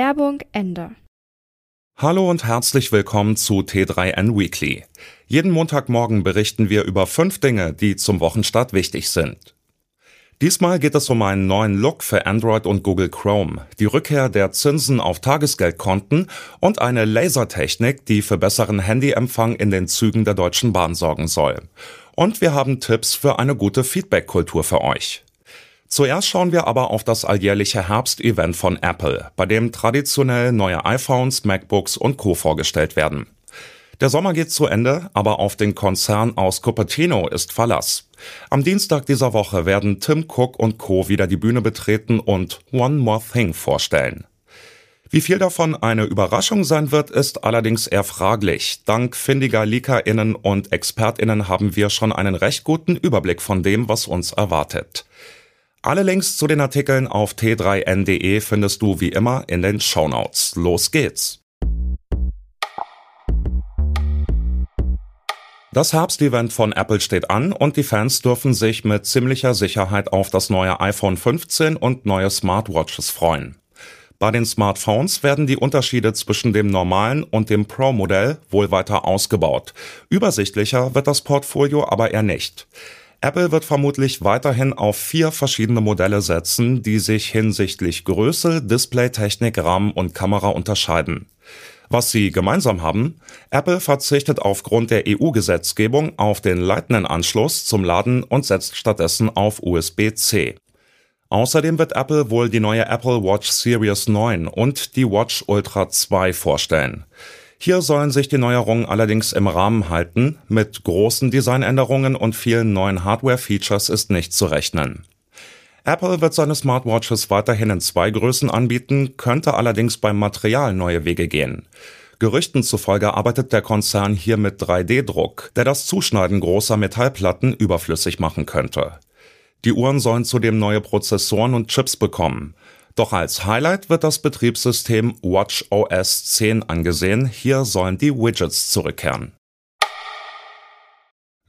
Werbung Ende. Hallo und herzlich willkommen zu T3N Weekly. Jeden Montagmorgen berichten wir über fünf Dinge, die zum Wochenstart wichtig sind. Diesmal geht es um einen neuen Look für Android und Google Chrome, die Rückkehr der Zinsen auf Tagesgeldkonten und eine Lasertechnik, die für besseren Handyempfang in den Zügen der Deutschen Bahn sorgen soll. Und wir haben Tipps für eine gute Feedback-Kultur für euch. Zuerst schauen wir aber auf das alljährliche Herbst-Event von Apple, bei dem traditionell neue iPhones, MacBooks und Co. vorgestellt werden. Der Sommer geht zu Ende, aber auf den Konzern aus Cupertino ist Verlass. Am Dienstag dieser Woche werden Tim Cook und Co. wieder die Bühne betreten und One More Thing vorstellen. Wie viel davon eine Überraschung sein wird, ist allerdings eher fraglich. Dank findiger LeakerInnen und ExpertInnen haben wir schon einen recht guten Überblick von dem, was uns erwartet. Alle Links zu den Artikeln auf t3n.de findest du wie immer in den Shownotes. Los geht's! Das Herbstevent von Apple steht an und die Fans dürfen sich mit ziemlicher Sicherheit auf das neue iPhone 15 und neue Smartwatches freuen. Bei den Smartphones werden die Unterschiede zwischen dem normalen und dem Pro-Modell wohl weiter ausgebaut. Übersichtlicher wird das Portfolio aber eher nicht. Apple wird vermutlich weiterhin auf vier verschiedene Modelle setzen, die sich hinsichtlich Größe, Displaytechnik, RAM und Kamera unterscheiden. Was sie gemeinsam haben, Apple verzichtet aufgrund der EU-Gesetzgebung auf den Lightning-Anschluss zum Laden und setzt stattdessen auf USB-C. Außerdem wird Apple wohl die neue Apple Watch Series 9 und die Watch Ultra 2 vorstellen. Hier sollen sich die Neuerungen allerdings im Rahmen halten, mit großen Designänderungen und vielen neuen Hardware-Features ist nicht zu rechnen. Apple wird seine Smartwatches weiterhin in zwei Größen anbieten, könnte allerdings beim Material neue Wege gehen. Gerüchten zufolge arbeitet der Konzern hier mit 3D-Druck, der das Zuschneiden großer Metallplatten überflüssig machen könnte. Die Uhren sollen zudem neue Prozessoren und Chips bekommen. Doch als Highlight wird das Betriebssystem WatchOS 10 angesehen. Hier sollen die Widgets zurückkehren.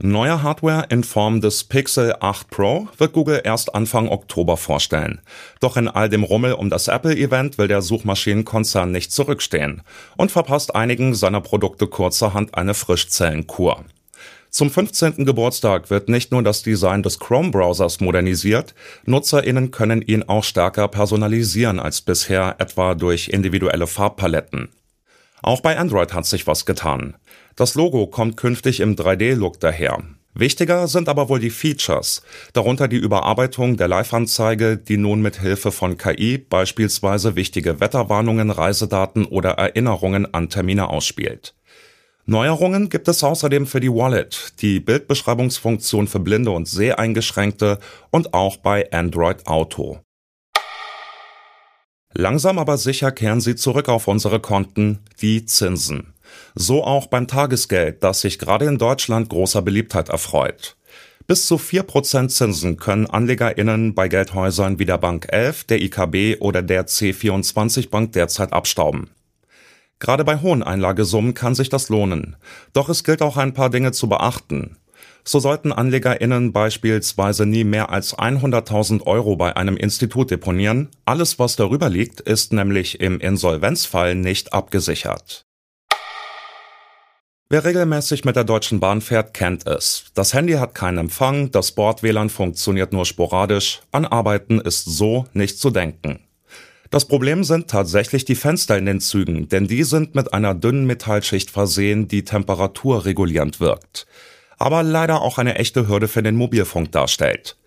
Neue Hardware in Form des Pixel 8 Pro wird Google erst Anfang Oktober vorstellen. Doch in all dem Rummel um das Apple-Event will der Suchmaschinenkonzern nicht zurückstehen und verpasst einigen seiner Produkte kurzerhand eine Frischzellenkur. Zum 15. Geburtstag wird nicht nur das Design des Chrome-Browsers modernisiert, NutzerInnen können ihn auch stärker personalisieren als bisher, etwa durch individuelle Farbpaletten. Auch bei Android hat sich was getan. Das Logo kommt künftig im 3D-Look daher. Wichtiger sind aber wohl die Features, darunter die Überarbeitung der Live-Anzeige, die nun mit Hilfe von KI beispielsweise wichtige Wetterwarnungen, Reisedaten oder Erinnerungen an Termine ausspielt. Neuerungen gibt es außerdem für die Wallet, die Bildbeschreibungsfunktion für Blinde und Seheingeschränkte und auch bei Android Auto. Langsam aber sicher kehren sie zurück auf unsere Konten, die Zinsen. So auch beim Tagesgeld, das sich gerade in Deutschland großer Beliebtheit erfreut. Bis zu 4% Zinsen können AnlegerInnen bei Geldhäusern wie der Bank 11, der IKB oder der C24 Bank derzeit abstauben. Gerade bei hohen Einlagesummen kann sich das lohnen. Doch es gilt auch ein paar Dinge zu beachten. So sollten AnlegerInnen beispielsweise nie mehr als 100.000 Euro bei einem Institut deponieren. Alles, was darüber liegt, ist nämlich im Insolvenzfall nicht abgesichert. Wer regelmäßig mit der Deutschen Bahn fährt, kennt es. Das Handy hat keinen Empfang, das Bord-WLAN funktioniert nur sporadisch, an Arbeiten ist so nicht zu denken. Das Problem sind tatsächlich die Fenster in den Zügen, denn die sind mit einer dünnen Metallschicht versehen, die temperaturregulierend wirkt. Aber leider auch eine echte Hürde für den Mobilfunk darstellt.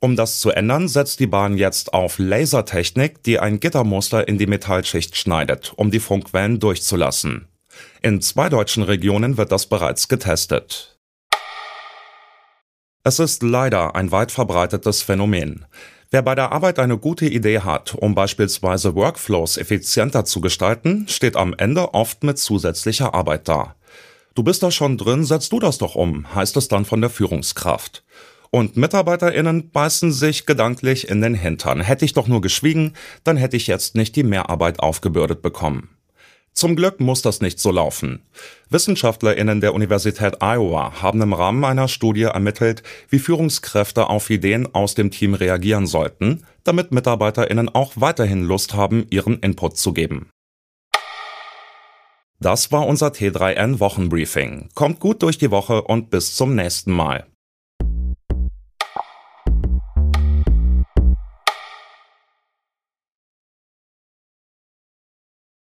Um das zu ändern, setzt die Bahn jetzt auf Lasertechnik, die ein Gittermuster in die Metallschicht schneidet, um die Funkwellen durchzulassen. In zwei deutschen Regionen wird das bereits getestet. Es ist leider ein weit verbreitetes Phänomen. Wer bei der Arbeit eine gute Idee hat, um beispielsweise Workflows effizienter zu gestalten, steht am Ende oft mit zusätzlicher Arbeit da. Du bist da schon drin, setz du das doch um, heißt es dann von der Führungskraft. Und MitarbeiterInnen beißen sich gedanklich in den Hintern. Hätte ich doch nur geschwiegen, dann hätte ich jetzt nicht die Mehrarbeit aufgebürdet bekommen. Zum Glück muss das nicht so laufen. WissenschaftlerInnen der Universität Iowa haben im Rahmen einer Studie ermittelt, wie Führungskräfte auf Ideen aus dem Team reagieren sollten, damit MitarbeiterInnen auch weiterhin Lust haben, ihren Input zu geben. Das war unser T3N Wochenbriefing. Kommt gut durch die Woche und bis zum nächsten Mal.